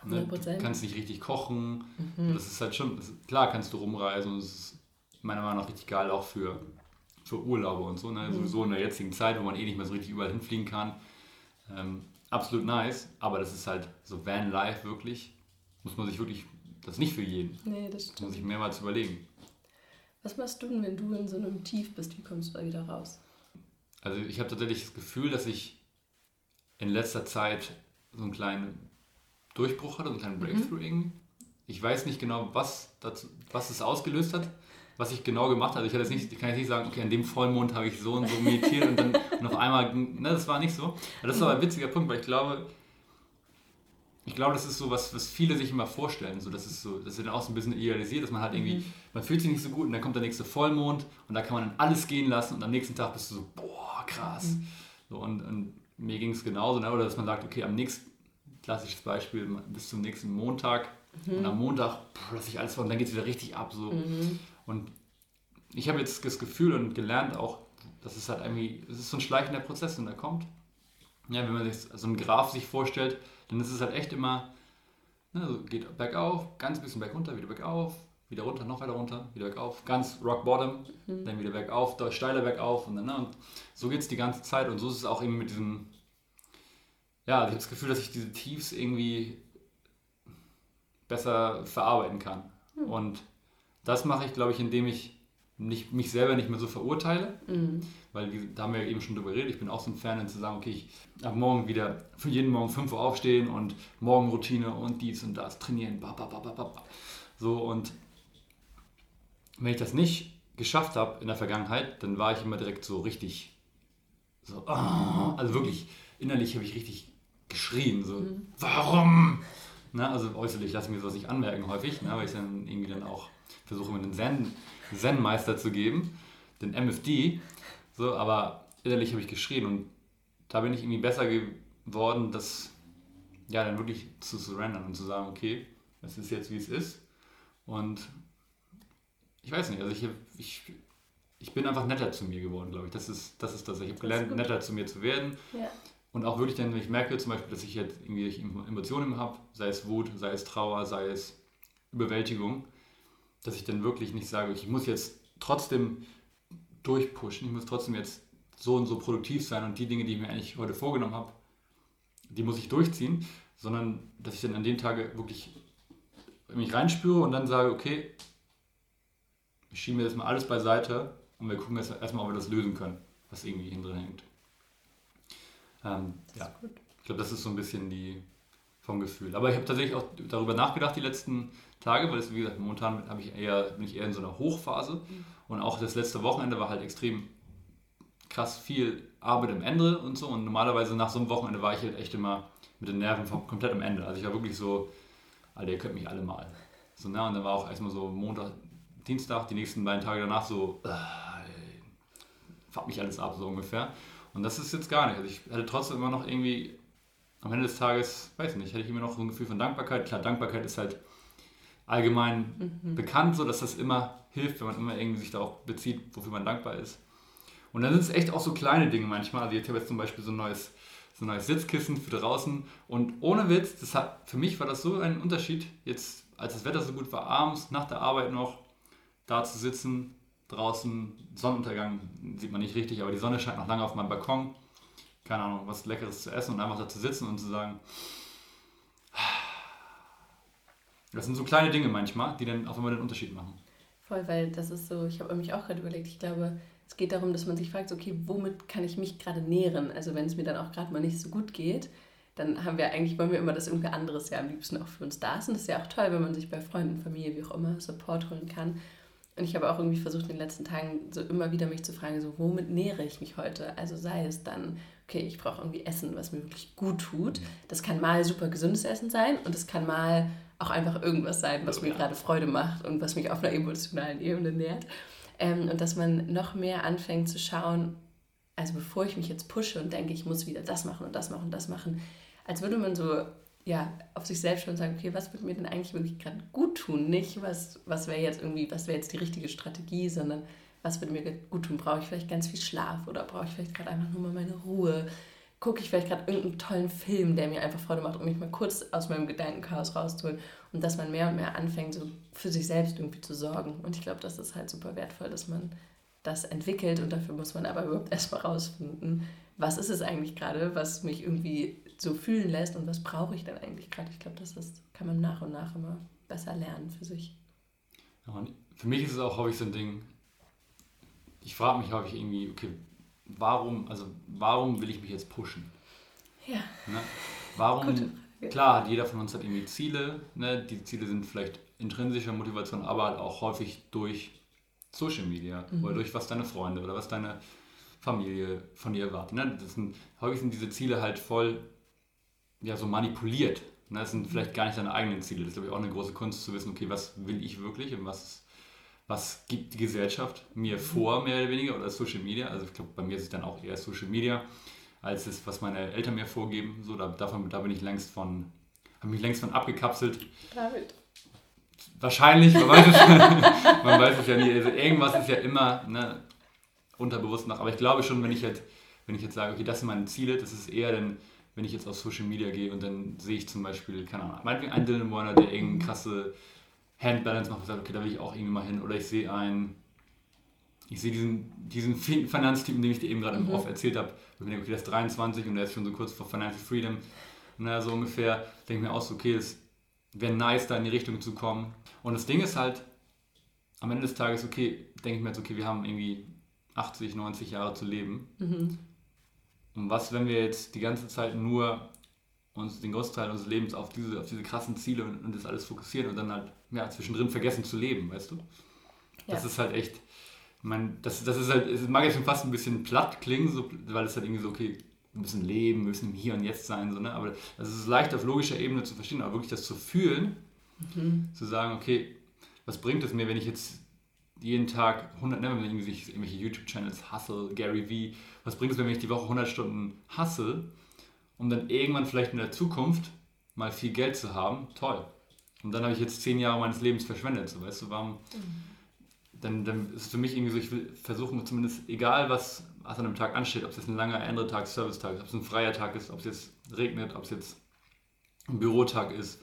Ne? Du kannst nicht richtig kochen. Mhm. Das ist halt schon, ist, klar kannst du rumreisen und es ist meiner Meinung nach richtig geil auch für, für Urlaube und so. Ne? Mhm. Sowieso in der jetzigen Zeit, wo man eh nicht mehr so richtig überall hinfliegen kann. Ähm, absolut nice, aber das ist halt so Van Life wirklich. Muss man sich wirklich, das ist nicht für jeden. Nee, das stimmt. Muss ich mehrmals überlegen. Was machst du denn, wenn du in so einem Tief bist? Wie kommst du da wieder raus? Also ich habe tatsächlich das Gefühl, dass ich in letzter Zeit so einen kleinen Durchbruch hatte, so einen kleinen mhm. Breakthrough mhm. irgendwie. Ich weiß nicht genau, was, dazu, was es ausgelöst hat, was ich genau gemacht habe. Ich hatte jetzt nicht, kann jetzt nicht sagen, okay, an dem Vollmond habe ich so und so meditiert und dann noch einmal, ne, das war nicht so. Aber das ist aber ein witziger Punkt, weil ich glaube, ich glaube, das ist so was, was viele sich immer vorstellen. So, das ist so, das ist dann auch so ein bisschen idealisiert, dass man halt irgendwie, mhm. man fühlt sich nicht so gut und dann kommt der nächste Vollmond und da kann man dann alles gehen lassen und am nächsten Tag bist du so, boah, krass. Mhm. So, und, und mir ging es genauso, ne? oder dass man sagt, okay, am nächsten, klassisches Beispiel, bis zum nächsten Montag mhm. und am Montag lasse ich alles vor und dann geht es wieder richtig ab. So. Mhm. Und ich habe jetzt das Gefühl und gelernt auch, dass es halt irgendwie, es ist so ein schleichender Prozess und der kommt. Ja, wenn man sich so einen Graph sich vorstellt, dann ist es halt echt immer, ne, so geht bergauf, ganz bisschen bergunter, wieder bergauf, wieder runter, noch weiter runter, wieder bergauf, ganz rock bottom, mhm. dann wieder bergauf, steiler bergauf und dann, ne, und so geht es die ganze Zeit und so ist es auch eben mit diesem, ja, ich habe das Gefühl, dass ich diese Tiefs irgendwie besser verarbeiten kann. Mhm. Und das mache ich, glaube ich, indem ich nicht, mich selber nicht mehr so verurteile, mhm. weil da haben wir eben schon drüber geredet. Ich bin auch so ein Fan, zu sagen, okay, ich ab morgen wieder für jeden Morgen 5 Uhr aufstehen und Morgenroutine und dies und das trainieren. So und wenn ich das nicht geschafft habe in der Vergangenheit, dann war ich immer direkt so richtig, so, oh, also wirklich innerlich habe ich richtig geschrien, so, mhm. warum? Na, also äußerlich lasse ich mir sowas nicht anmerken häufig, ne, weil ich dann irgendwie dann auch versuche, mir den Zen Zen-Meister zu geben, den MFD. So, aber innerlich habe ich geschrien und da bin ich irgendwie besser geworden, das ja dann wirklich zu surrendern und zu sagen, okay, es ist jetzt wie es ist. Und ich weiß nicht, also ich, ich, ich bin einfach netter zu mir geworden, glaube ich. Das ist das. Ist das. Ich habe gelernt, netter zu mir zu werden. Ja. Und auch wirklich dann, wenn ich merke zum Beispiel, dass ich jetzt irgendwie Emotionen habe, sei es Wut, sei es Trauer, sei es Überwältigung, dass ich dann wirklich nicht sage, ich muss jetzt trotzdem durchpushen, ich muss trotzdem jetzt so und so produktiv sein und die Dinge, die ich mir eigentlich heute vorgenommen habe, die muss ich durchziehen, sondern dass ich dann an den Tagen wirklich mich reinspüre und dann sage, okay, ich schiebe mir das mal alles beiseite und wir gucken jetzt erstmal, ob wir das lösen können, was irgendwie hinten drin hängt. Ähm, ja, ich glaube, das ist so ein bisschen die vom Gefühl. Aber ich habe tatsächlich auch darüber nachgedacht die letzten Tage, weil es, wie gesagt, momentan ich eher, bin ich eher in so einer Hochphase. Mhm. Und auch das letzte Wochenende war halt extrem krass viel Arbeit am Ende und so. Und normalerweise nach so einem Wochenende war ich halt echt immer mit den Nerven komplett am Ende. Also ich war wirklich so, Alter, ihr könnt mich alle mal. So, ne? Und dann war auch erstmal so Montag, Dienstag, die nächsten beiden Tage danach so, äh, fuck mich alles ab, so ungefähr. Und das ist jetzt gar nicht. Also ich hatte trotzdem immer noch irgendwie, am Ende des Tages, weiß nicht, hatte ich immer noch so ein Gefühl von Dankbarkeit. Klar, Dankbarkeit ist halt allgemein mhm. bekannt, so dass das immer hilft, wenn man immer irgendwie sich darauf bezieht, wofür man dankbar ist. Und dann sind es echt auch so kleine Dinge manchmal. Also ich habe jetzt zum Beispiel so ein neues, so ein neues Sitzkissen für draußen und ohne Witz, das hat, für mich war das so ein Unterschied, jetzt als das Wetter so gut war, abends nach der Arbeit noch da zu sitzen, draußen, Sonnenuntergang sieht man nicht richtig, aber die Sonne scheint noch lange auf meinem Balkon. Keine Ahnung, was Leckeres zu essen und einfach da zu sitzen und zu sagen, das sind so kleine Dinge manchmal, die dann auch immer den Unterschied machen. Voll, weil das ist so, ich habe mich auch gerade überlegt, ich glaube, es geht darum, dass man sich fragt, okay, womit kann ich mich gerade nähren? Also wenn es mir dann auch gerade mal nicht so gut geht, dann haben wir eigentlich, wollen wir immer, dass irgendwer anderes ja am liebsten auch für uns da ist. Und das ist ja auch toll, wenn man sich bei Freunden, Familie, wie auch immer, Support holen kann. Und ich habe auch irgendwie versucht, in den letzten Tagen so immer wieder mich zu fragen, so womit nähere ich mich heute? Also sei es dann, okay, ich brauche irgendwie Essen, was mir wirklich gut tut. Das kann mal super gesundes Essen sein und es kann mal auch einfach irgendwas sein, was mir gerade Freude macht und was mich auf einer emotionalen Ebene nährt. Ähm, und dass man noch mehr anfängt zu schauen, also bevor ich mich jetzt pushe und denke, ich muss wieder das machen und das machen und das machen, als würde man so ja, auf sich selbst schon sagen, okay, was würde mir denn eigentlich wirklich gerade gut tun? Nicht, was, was wäre jetzt irgendwie, was wäre jetzt die richtige Strategie, sondern was würde mir gut tun? Brauche ich vielleicht ganz viel Schlaf oder brauche ich vielleicht gerade einfach nur mal meine Ruhe? Gucke ich vielleicht gerade irgendeinen tollen Film, der mir einfach Freude macht, um mich mal kurz aus meinem Gedankenchaos rauszuholen und dass man mehr und mehr anfängt, so für sich selbst irgendwie zu sorgen. Und ich glaube, das ist halt super wertvoll, dass man das entwickelt und dafür muss man aber überhaupt erstmal rausfinden, was ist es eigentlich gerade, was mich irgendwie so fühlen lässt und was brauche ich denn eigentlich gerade. Ich glaube, das ist, kann man nach und nach immer besser lernen für sich. Ja, für mich ist es auch häufig so ein Ding, ich frage mich häufig irgendwie, okay, warum, also warum will ich mich jetzt pushen? Ja. Ne? Warum, klar, jeder von uns hat irgendwie Ziele, ne? die Ziele sind vielleicht intrinsischer Motivation, aber halt auch häufig durch Social Media mhm. oder durch was deine Freunde oder was deine Familie von dir erwartet. Ne? Das sind, häufig sind diese Ziele halt voll ja, so manipuliert. Ne? Das sind vielleicht gar nicht deine eigenen Ziele. Das ist, glaube ich, auch eine große Kunst zu wissen, okay, was will ich wirklich und was, was gibt die Gesellschaft mir mhm. vor, mehr oder weniger, oder Social Media. Also ich glaube, bei mir ist es dann auch eher Social Media, als es, was meine Eltern mir vorgeben. So, da, davon, da bin ich längst von, habe mich längst von abgekapselt. David. Wahrscheinlich, man weiß es, man weiß es ja nie. Also irgendwas ist ja immer ne, unterbewusst noch. Aber ich glaube schon, wenn ich jetzt, wenn ich jetzt sage, okay, das sind meine Ziele, das ist eher dann wenn ich jetzt auf Social Media gehe und dann sehe ich zum Beispiel, keine Ahnung, meinetwegen einen Dylan Warner, der irgendeine krasse Handbalance macht und sagt, okay, da will ich auch irgendwie mal hin. Oder ich sehe einen, ich sehe diesen, diesen Finanztypen, den ich dir eben gerade mhm. im Off erzählt habe. Ich denke, okay, der ist 23 und der ist schon so kurz vor Financial Freedom. Naja, so ungefähr, denke mir auch so, okay, es wäre nice, da in die Richtung zu kommen. Und das Ding ist halt, am Ende des Tages, okay, denke ich mir jetzt, okay, wir haben irgendwie 80, 90 Jahre zu leben. Mhm. Und was, wenn wir jetzt die ganze Zeit nur uns den Großteil unseres Lebens auf diese, auf diese krassen Ziele und, und das alles fokussieren und dann halt ja, zwischendrin vergessen zu leben, weißt du? Ja. Das ist halt echt, meine, das, das ist halt, es mag jetzt schon fast ein bisschen platt klingen, so, weil es halt irgendwie so, okay, wir müssen leben, wir müssen im Hier und Jetzt sein, so, ne? aber das ist leicht auf logischer Ebene zu verstehen, aber wirklich das zu fühlen, mhm. zu sagen, okay, was bringt es mir, wenn ich jetzt jeden Tag 100, ne, wenn man sich irgendwelche YouTube-Channels Hustle, Gary Vee, was bringt es, wenn ich die Woche 100 Stunden hustle, um dann irgendwann vielleicht in der Zukunft mal viel Geld zu haben? Toll. Und dann habe ich jetzt zehn Jahre meines Lebens verschwendet, so weißt du, warum? Mhm. Dann, dann ist es für mich irgendwie so, ich will versuchen, zumindest egal was, was an einem Tag ansteht, ob es jetzt ein langer andere Tag, Servicetag ist, ob es ein freier Tag ist, ob es jetzt regnet, ob es jetzt ein Bürotag ist,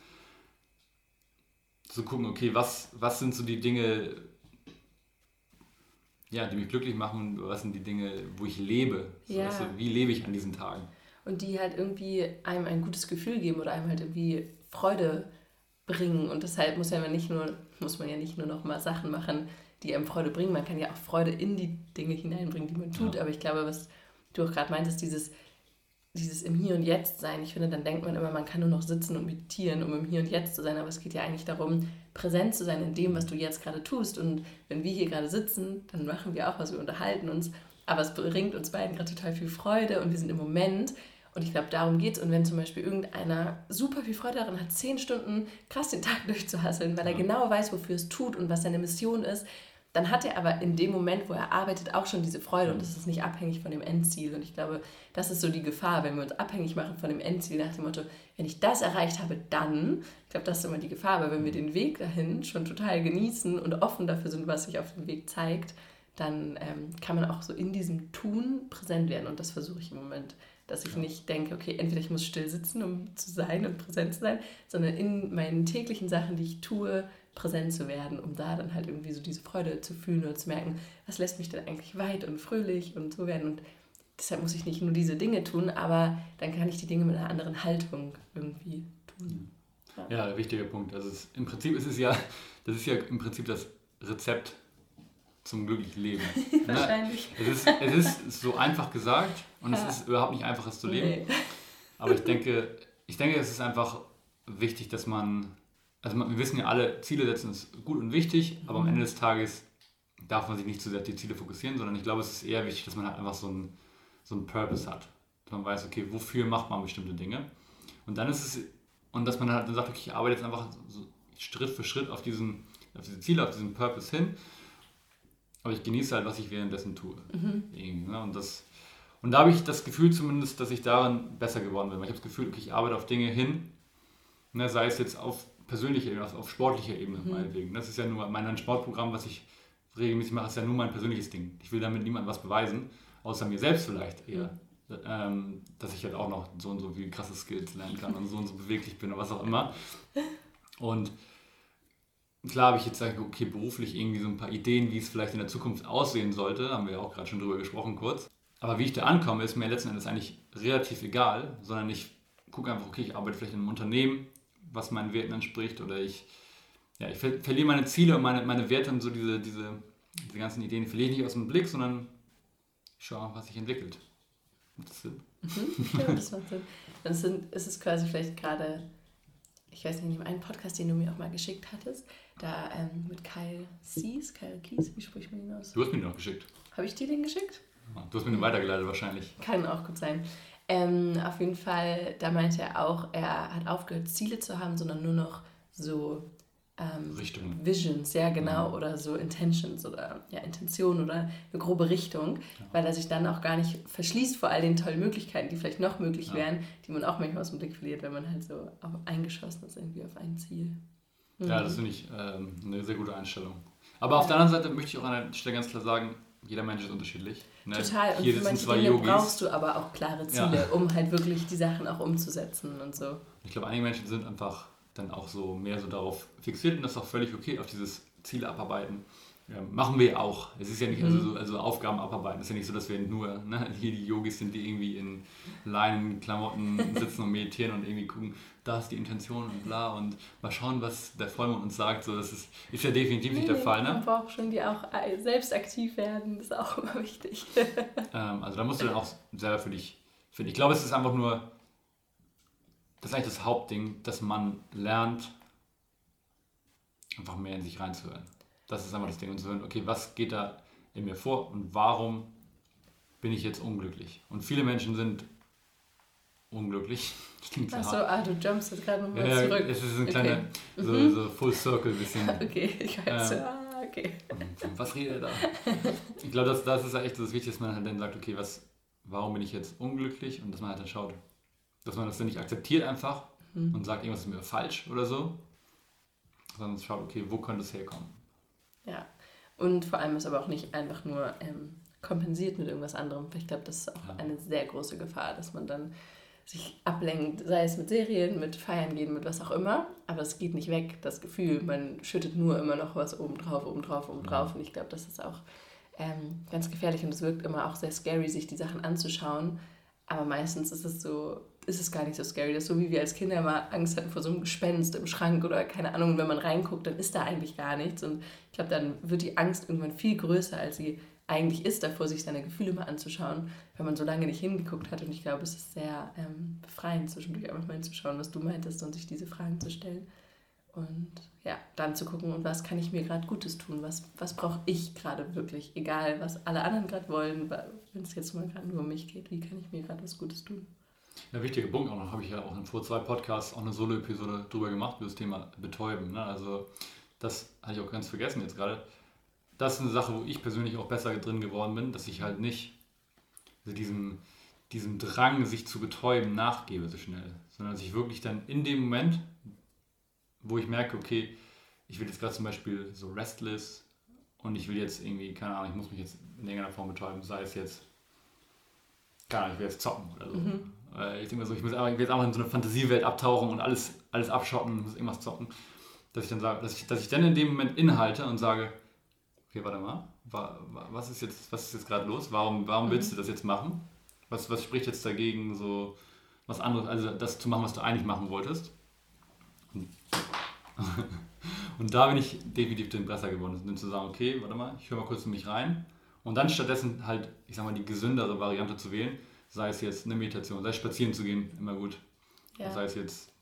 zu gucken, okay, was, was sind so die Dinge, ja, die mich glücklich machen, was sind die Dinge, wo ich lebe. So, ja. weißt wie lebe ich an diesen Tagen? Und die halt irgendwie einem ein gutes Gefühl geben oder einem halt irgendwie Freude bringen. Und deshalb muss, ja nicht nur, muss man ja nicht nur noch mal Sachen machen, die einem Freude bringen. Man kann ja auch Freude in die Dinge hineinbringen, die man tut. Ja. Aber ich glaube, was du auch gerade meintest, dieses dieses im Hier und Jetzt sein. Ich finde, dann denkt man immer, man kann nur noch sitzen und meditieren, um im Hier und Jetzt zu sein. Aber es geht ja eigentlich darum, präsent zu sein in dem, was du jetzt gerade tust. Und wenn wir hier gerade sitzen, dann machen wir auch was, wir unterhalten uns. Aber es bringt uns beiden gerade total viel Freude und wir sind im Moment. Und ich glaube, darum geht es. Und wenn zum Beispiel irgendeiner super viel Freude daran hat, zehn Stunden krass den Tag durchzuhasseln, weil er genau weiß, wofür es tut und was seine Mission ist, dann hat er aber in dem Moment, wo er arbeitet, auch schon diese Freude und es ist nicht abhängig von dem Endziel. Und ich glaube, das ist so die Gefahr, wenn wir uns abhängig machen von dem Endziel nach dem Motto, wenn ich das erreicht habe, dann, ich glaube, das ist immer die Gefahr, weil wenn wir den Weg dahin schon total genießen und offen dafür sind, was sich auf dem Weg zeigt, dann ähm, kann man auch so in diesem Tun präsent werden und das versuche ich im Moment dass ich nicht denke, okay, entweder ich muss still sitzen, um zu sein und präsent zu sein, sondern in meinen täglichen Sachen, die ich tue, präsent zu werden, um da dann halt irgendwie so diese Freude zu fühlen und zu merken, was lässt mich denn eigentlich weit und fröhlich und so werden. Und deshalb muss ich nicht nur diese Dinge tun, aber dann kann ich die Dinge mit einer anderen Haltung irgendwie tun. Ja, ja der wichtige Punkt. Also es, im Prinzip ist es ja, das ist ja im Prinzip das Rezept zum glücklichen Leben. Ne? Wahrscheinlich. Es ist, es ist so einfach gesagt und ja. es ist überhaupt nicht einfach, es zu leben. Nee. Aber ich denke, ich denke, es ist einfach wichtig, dass man also wir wissen ja alle, Ziele setzen ist gut und wichtig, aber am mhm. Ende des Tages darf man sich nicht zu sehr auf die Ziele fokussieren, sondern ich glaube, es ist eher wichtig, dass man halt einfach so einen, so einen Purpose hat. Dass man weiß, okay, wofür macht man bestimmte Dinge. Und dann ist es, und dass man halt dann sagt, okay, ich arbeite jetzt einfach so Schritt für Schritt auf, diesen, auf diese Ziele, auf diesen Purpose hin. Aber ich genieße halt, was ich währenddessen tue. Mhm. Ne? Und, das, und da habe ich das Gefühl zumindest, dass ich daran besser geworden bin. Weil ich habe das Gefühl, okay, ich arbeite auf Dinge hin, Ne, sei es jetzt auf persönlicher Ebene, auf sportlicher Ebene Mhm. meinetwegen. Das ist ja nur mein Sportprogramm, was ich regelmäßig mache, ist ja nur mein persönliches Ding. Ich will damit niemandem was beweisen, außer mir selbst vielleicht eher. Ähm, dass ich halt auch noch so und so viel krasse Skills lernen kann und so und so beweglich bin oder was auch immer. Und klar habe ich jetzt gesagt, okay, beruflich irgendwie so ein paar Ideen, wie es vielleicht in der Zukunft aussehen sollte. Haben wir ja auch gerade schon drüber gesprochen kurz. Aber wie ich da ankomme, ist mir letzten Endes eigentlich relativ egal, sondern ich gucke einfach, okay, ich arbeite vielleicht in einem Unternehmen, was meinen Werten entspricht oder ich, ja, ich ver verliere meine Ziele und meine, meine Werte und so diese, diese, diese ganzen Ideen verliere ich nicht aus dem Blick, sondern ich schaue, was sich entwickelt. Macht das Sinn? Mhm, ja, das macht Sinn. Dann sind, ist es quasi vielleicht gerade, ich weiß nicht, in dem einen Podcast, den du mir auch mal geschickt hattest, da ähm, mit Kyle Sees, Kyle Kies, wie spricht man ihn aus? Du hast mir den noch geschickt. Habe ich dir den geschickt? Du hast mir den weitergeleitet wahrscheinlich. Kann auch gut sein. Ähm, auf jeden Fall, da meinte er auch, er hat aufgehört, Ziele zu haben, sondern nur noch so ähm, Richtung. Visions, ja genau, oder so Intentions oder ja, Intention oder eine grobe Richtung, weil er sich dann auch gar nicht verschließt vor all den tollen Möglichkeiten, die vielleicht noch möglich Ja. wären, die man auch manchmal aus dem Blick verliert, wenn man halt so eingeschossen ist irgendwie auf ein Ziel. Ja, das finde ich ähm, eine sehr gute Einstellung. Aber auf der anderen Seite möchte ich auch an der Stelle ganz klar sagen, jeder Mensch ist unterschiedlich. Ne? Total. Und Hier für manche Dinge Yogis. brauchst du aber auch klare Ziele, Ja. um halt wirklich die Sachen auch umzusetzen und so. Ich glaube, einige Menschen sind einfach dann auch so mehr so darauf fixiert und das ist auch völlig okay, auf dieses Ziel abarbeiten. Ja, machen wir auch. Es ist ja nicht, also, so, also Aufgaben abarbeiten, es ist ja nicht so, dass wir nur ne, hier die Yogis sind, die irgendwie in Leinenklamotten sitzen und meditieren und irgendwie gucken, da ist die Intention und bla und mal schauen, was der Vollmond uns sagt. So, das ist, ist ja definitiv nicht der Nee, Fall. Man Ne? braucht schon die auch äh, selbst aktiv werden, das ist auch immer wichtig. Ähm, also da musst du dann auch selber für dich finden. Ich glaube, es ist einfach nur, das ist eigentlich das Hauptding, dass man lernt, einfach mehr in sich reinzuhören. Das ist einfach das Ding. Und zu hören, okay, was geht da in mir vor und warum bin ich jetzt unglücklich? Und viele Menschen sind unglücklich. Achso, ah, du jumpst jetzt gerade nochmal Ja, ja, zurück. es ist ein Okay. kleiner, so, Mhm. so Full Circle bisschen. Okay, ich weiß. Ähm, ah, okay. Was redet er da? Ich glaube, das, das ist ja echt das Wichtigste, dass man halt dann sagt, okay, was, warum bin ich jetzt unglücklich? Und dass man halt dann schaut, dass man das dann nicht akzeptiert einfach Mhm. und sagt, irgendwas ist mir falsch oder so, sondern schaut, okay, wo könnte es herkommen? Ja. Und vor allem ist aber auch nicht einfach nur ähm, kompensiert mit irgendwas anderem. Ich glaube, das ist auch Ja. eine sehr große Gefahr, dass man dann sich ablenkt, sei es mit Serien, mit Feiern gehen, mit was auch immer. Aber es geht nicht weg, das Gefühl. Man schüttet nur immer noch was obendrauf, obendrauf, obendrauf. Und ich glaube, das ist auch ähm, ganz gefährlich und es wirkt immer auch sehr scary, sich die Sachen anzuschauen. Aber meistens ist es so, ist es gar nicht so scary. Das ist so, wie wir als Kinder immer Angst hatten vor so einem Gespenst im Schrank oder keine Ahnung. Und wenn man reinguckt, dann ist da eigentlich gar nichts. Und ich glaube, dann wird die Angst irgendwann viel größer, als sie eigentlich ist, davor sich seine Gefühle mal anzuschauen, wenn man so lange nicht hingeguckt hat. Und ich glaube, es ist sehr ähm, befreiend, zwischendurch einfach mal hinzuschauen, was du meintest und sich diese Fragen zu stellen. Und ja, dann zu gucken, und was kann ich mir gerade Gutes tun? Was, was brauche ich gerade wirklich? Egal, was alle anderen gerade wollen, wenn es jetzt mal gerade nur um mich geht, wie kann ich mir gerade was Gutes tun? Ja, wichtiger Punkt auch noch, habe ich ja auch vor zwei Podcasts auch eine Solo-Episode drüber gemacht, über das Thema Betäuben. Ne? Also das hatte ich auch ganz vergessen jetzt gerade. Das ist eine Sache, wo ich persönlich auch besser drin geworden bin, dass ich halt nicht diesem, diesem Drang, sich zu betäuben, nachgebe so schnell. Sondern dass ich wirklich dann in dem Moment, wo ich merke, okay, ich will jetzt gerade zum Beispiel so restless und ich will jetzt irgendwie, keine Ahnung, ich muss mich jetzt in irgendeiner Form betäuben, sei es jetzt, keine Ahnung, ich will jetzt zocken oder so. Äh, Ich denke mir so, ich muss jetzt einfach in so eine Fantasiewelt abtauchen und alles, alles abschotten, muss irgendwas zocken. Dass ich dann sage, dass ich, dass ich dann in dem Moment inhalte und sage, okay, warte mal, wa- wa- was ist jetzt, was ist jetzt gerade los? Warum, warum willst du das jetzt machen? Was, was spricht jetzt dagegen, so was anderes, also das zu machen, was du eigentlich machen wolltest? Und, und da bin ich definitiv den besser geworden, dann zu sagen, okay, warte mal, ich höre mal kurz in mich rein und dann stattdessen halt, ich sag mal, die gesündere Variante zu wählen, sei es jetzt eine Meditation, sei es spazieren zu gehen, immer gut. Ja. Sei es jetzt,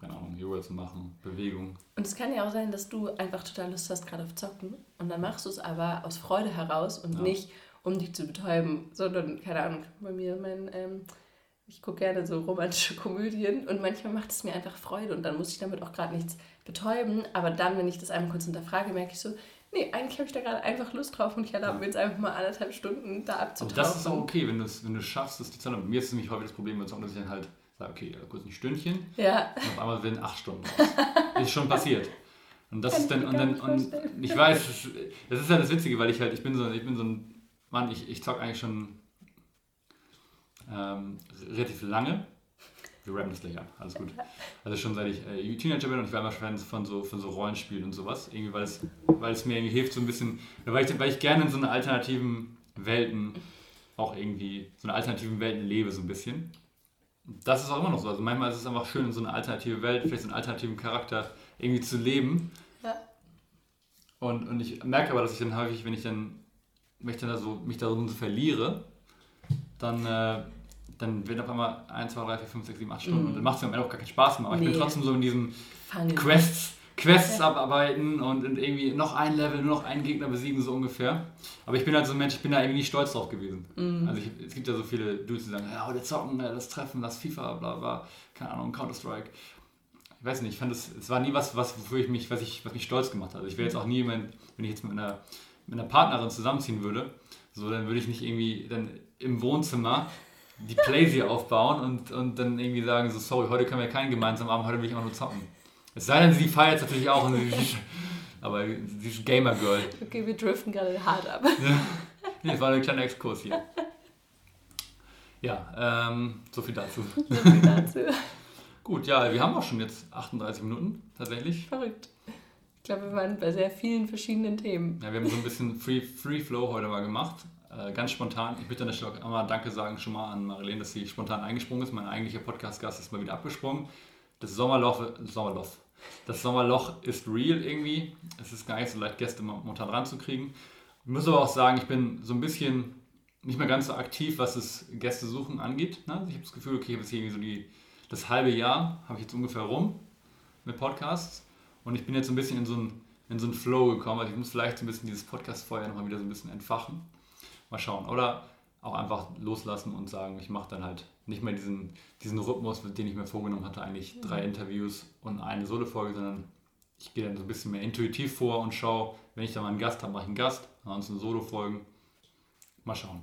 keine Ahnung, Yoga zu machen, Bewegung. Und es kann ja auch sein, dass du einfach total Lust hast, gerade auf Zocken. Und dann machst du es aber aus Freude heraus und Ja. nicht, um dich zu betäuben, sondern, keine Ahnung, bei mir, mein, ähm, ich gucke gerne so romantische Komödien und manchmal macht es mir einfach Freude und dann muss ich damit auch gerade nichts betäuben. Aber dann, wenn ich das einmal kurz hinterfrage, merke ich so, nee, eigentlich habe ich da gerade einfach Lust drauf und ich erlaube mir jetzt einfach mal anderthalb Stunden da Aber abzutauchen. das ist auch okay, wenn du es wenn schaffst, das die Zeit. Mir ist es nämlich häufig das Problem, dass ich dann halt sage, okay, kurz ein Stündchen. Ja. Und auf einmal sind acht Stunden raus. ist schon passiert. Und das Kann ist dann, und dann, und ich weiß, das ist ja das Witzige, weil ich halt, ich bin so, ich bin so ein Mann, ich, ich zock eigentlich schon ähm, relativ lange. Wir rappen das gleich ab, alles gut. Also schon seit ich äh, Teenager bin und ich war immer Fan von so, von so Rollenspielen und sowas. Irgendwie, weil es, weil es mir irgendwie hilft, so ein bisschen, weil ich, weil ich gerne in so einer alternativen Welten auch irgendwie, so eine alternativen Welten lebe, so ein bisschen. Das ist auch immer noch so. Also manchmal ist es einfach schön, in so eine alternative Welt, vielleicht so einen alternativen Charakter irgendwie zu leben. Ja. Und, und ich merke aber, dass ich dann häufig, wenn ich dann, wenn ich dann da so, mich darin so verliere, dann, äh, dann wird auf einmal 1, 2, 3, 4, 5, 6, 7, 8 Stunden. Mm. Und dann macht es mir am Ende auch gar keinen Spaß mehr. Aber nee. ich bin trotzdem so in diesen Fangen. Quests, Quests ja. abarbeiten und, und, irgendwie noch ein Level, nur noch einen Gegner besiegen, so ungefähr. Aber ich bin halt so ein Mensch, ich bin da irgendwie nicht stolz drauf gewesen. Mm. Also ich, es gibt ja so viele Dudes, die sagen, ja, heute zocken, das Treffen, das FIFA, bla bla, keine Ahnung, Counter-Strike. Ich weiß nicht, ich fand es, es war nie was, was, wofür ich mich, was, ich, was mich stolz gemacht hat. Also ich wäre jetzt auch nie jemand, wenn ich jetzt mit einer, mit einer Partnerin zusammenziehen würde, so, dann würde ich nicht irgendwie dann im Wohnzimmer die Playsee aufbauen und, und dann irgendwie sagen, so sorry, heute können wir keinen gemeinsamen Abend, heute will ich auch nur zocken. Es sei denn, sie feiert natürlich auch, aber sie ist Gamer-Girl. Okay, wir driften gerade hart ab. Ja. Nee, das war ein kleiner Exkurs hier. Ja, ähm, so viel dazu. So viel dazu. Gut, ja, wir haben auch schon jetzt 38 Minuten tatsächlich. Verrückt. Ich glaube, wir waren bei sehr vielen verschiedenen Themen. Ja, wir haben so ein bisschen Free, Free Flow heute mal gemacht. Äh, ganz spontan. Ich möchte an der Stelle einmal Danke sagen schon mal an Marilene, dass sie spontan eingesprungen ist. Mein eigentlicher Podcast-Gast ist mal wieder abgesprungen. Das Sommerloch, Sommerloch, das Sommerloch ist real irgendwie. Es ist gar nicht so leicht, Gäste momentan ranzukriegen. Ich muss aber auch sagen, ich bin so ein bisschen nicht mehr ganz so aktiv, was das Gäste suchen angeht. Ne? Ich habe das Gefühl, okay, ich habe jetzt irgendwie so die, das halbe Jahr, habe ich jetzt ungefähr rum mit Podcasts. Und ich bin jetzt so ein bisschen in so einen, in so einen Flow gekommen. Also ich muss vielleicht so ein bisschen dieses Podcast-Feuer nochmal wieder so ein bisschen entfachen. Mal schauen. Oder auch einfach loslassen und sagen, ich mache dann halt nicht mehr diesen, diesen Rhythmus, den ich mir vorgenommen hatte, eigentlich drei Interviews und eine Solo-Folge, sondern ich gehe dann so ein bisschen mehr intuitiv vor und schaue, wenn ich dann mal einen Gast habe, mache ich einen Gast, ansonsten Solo-Folgen. Mal schauen.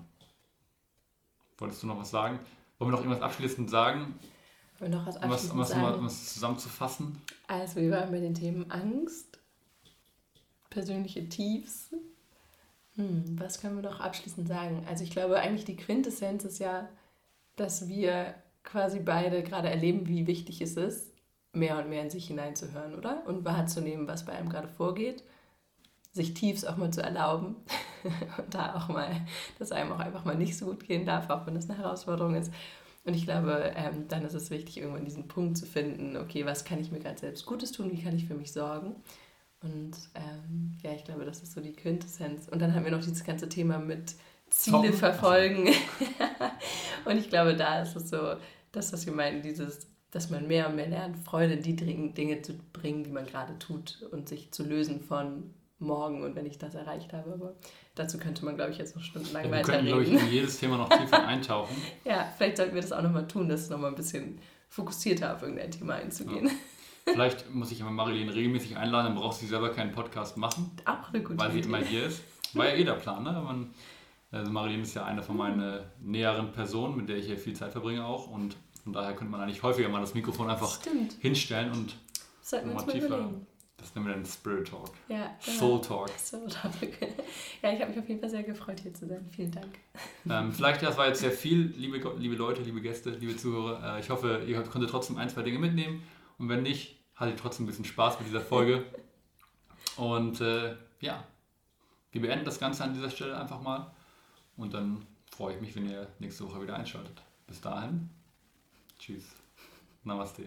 Wolltest du noch was sagen? Wollen wir noch irgendwas abschließend sagen? Wollen wir noch was abschließend um was, sagen? Um was zusammenzufassen? Also wir waren bei den Themen Angst, persönliche Tiefs, hm, was können wir noch abschließend sagen? Also ich glaube eigentlich die Quintessenz ist ja, dass wir quasi beide gerade erleben, wie wichtig es ist, mehr und mehr in sich hineinzuhören, oder? Und wahrzunehmen, was bei einem gerade vorgeht, sich Tiefs auch mal zu erlauben und da auch mal, dass einem auch einfach mal nicht so gut gehen darf, auch wenn das eine Herausforderung ist. Und ich glaube, ähm, dann ist es wichtig, irgendwann diesen Punkt zu finden, okay, was kann ich mir gerade selbst Gutes tun, wie kann ich für mich sorgen? Und ähm, ja, ich glaube, das ist so die Quintessenz. Und dann haben wir noch dieses ganze Thema mit Ziele Tom. verfolgen. und ich glaube, da ist es so, das, was wir meinen, dieses, dass man mehr und mehr lernt, Freude in die Dinge zu bringen, die man gerade tut und sich zu lösen von morgen und wenn ich das erreicht habe. Aber dazu könnte man, glaube ich, jetzt noch stundenlang ja, wir weiterreden. Wir können, glaube ich, in jedes Thema noch tiefer eintauchen. ja, vielleicht sollten wir das auch nochmal tun, das nochmal ein bisschen fokussierter auf irgendein Thema einzugehen. Ja. Vielleicht muss ich immer Marilene regelmäßig einladen, dann braucht sie selber keinen Podcast machen. Auch eine gute Weil sie immer hier ist. War ja eh der Plan, ne? Man, also Marilene ist ja eine von meinen näheren Personen, mit der ich hier viel Zeit verbringe auch. Und von daher könnte man eigentlich häufiger mal das Mikrofon einfach Stimmt. hinstellen und Sollten mal tiefer. Überlegen. Das nennen wir dann Spirit Talk. Ja, genau. Soul Talk. Soul Talk. ja, ich habe mich auf jeden Fall sehr gefreut, hier zu sein. Vielen Dank. Ähm, vielleicht, das war jetzt sehr viel, liebe, liebe Leute, liebe Gäste, liebe Zuhörer. Äh, ich hoffe, ihr konntet trotzdem ein, zwei Dinge mitnehmen. Und wenn nicht, hattet trotzdem ein bisschen Spaß mit dieser Folge. Und äh, ja, wir beenden das Ganze an dieser Stelle einfach mal. Und dann freue ich mich, wenn ihr nächste Woche wieder einschaltet. Bis dahin, tschüss. Namaste.